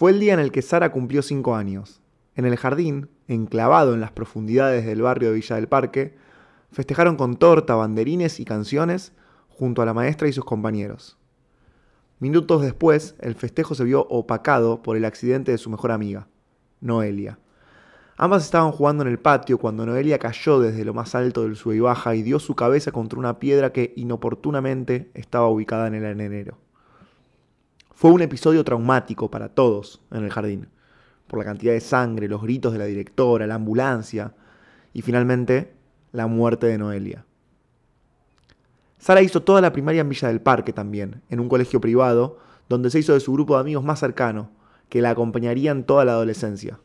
Fue el día en el que Sara cumplió cinco años. En el jardín, enclavado en las profundidades del barrio de Villa del Parque, festejaron con torta, banderines y canciones junto a la maestra y sus compañeros. Minutos después, el festejo se vio opacado por el accidente de su mejor amiga, Noelia. Ambas estaban jugando en el patio cuando Noelia cayó desde lo más alto del sube y baja y dio su cabeza contra una piedra que inoportunamente estaba ubicada en el arenero. Fue un episodio traumático para todos en el jardín, por la cantidad de sangre, los gritos de la directora, la ambulancia y finalmente la muerte de Noelia. Sara hizo toda la primaria en Villa del Parque también, en un colegio privado, donde se hizo de su grupo de amigos más cercano, que la acompañarían toda la adolescencia.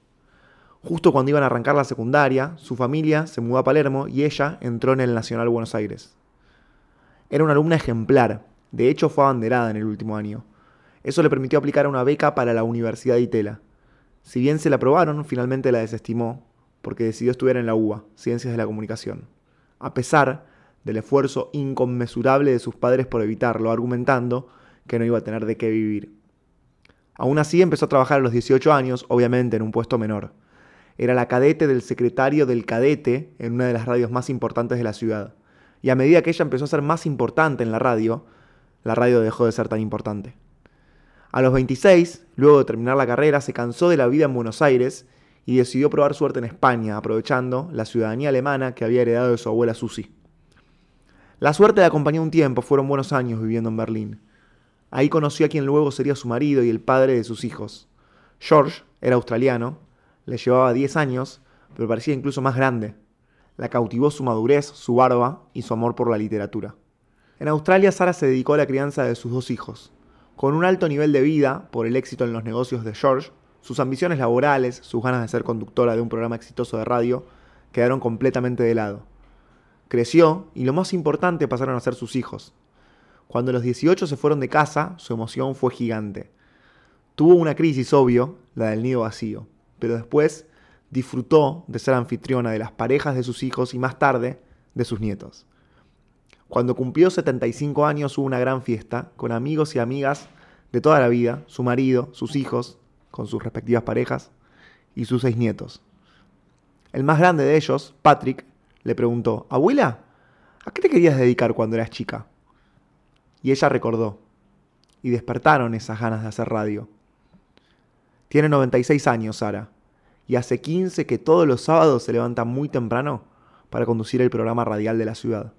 Justo cuando iban a arrancar la secundaria, su familia se mudó a Palermo y ella entró en el Nacional Buenos Aires. Era una alumna ejemplar, de hecho fue abanderada en el último año. Eso le permitió aplicar a una beca para la Universidad de Itela. Si bien se la aprobaron, finalmente la desestimó porque decidió estudiar en la UBA, Ciencias de la Comunicación, a pesar del esfuerzo inconmensurable de sus padres por evitarlo, argumentando que no iba a tener de qué vivir. Aún así empezó a trabajar a los 18 años, obviamente en un puesto menor era la cadete del secretario del cadete en una de las radios más importantes de la ciudad. Y a medida que ella empezó a ser más importante en la radio, la radio dejó de ser tan importante. A los 26, luego de terminar la carrera, se cansó de la vida en Buenos Aires y decidió probar suerte en España, aprovechando la ciudadanía alemana que había heredado de su abuela Susi. La suerte le acompañó un tiempo, fueron buenos años viviendo en Berlín. Ahí conoció a quien luego sería su marido y el padre de sus hijos. George era australiano le llevaba 10 años, pero parecía incluso más grande. La cautivó su madurez, su barba y su amor por la literatura. En Australia, Sara se dedicó a la crianza de sus dos hijos. Con un alto nivel de vida, por el éxito en los negocios de George, sus ambiciones laborales, sus ganas de ser conductora de un programa exitoso de radio, quedaron completamente de lado. Creció y lo más importante pasaron a ser sus hijos. Cuando los 18 se fueron de casa, su emoción fue gigante. Tuvo una crisis, obvio, la del nido vacío pero después disfrutó de ser anfitriona de las parejas de sus hijos y más tarde de sus nietos. Cuando cumplió 75 años hubo una gran fiesta con amigos y amigas de toda la vida, su marido, sus hijos, con sus respectivas parejas, y sus seis nietos. El más grande de ellos, Patrick, le preguntó, Abuela, ¿a qué te querías dedicar cuando eras chica? Y ella recordó, y despertaron esas ganas de hacer radio. Tiene 96 años, Sara, y hace 15 que todos los sábados se levanta muy temprano para conducir el programa radial de la ciudad.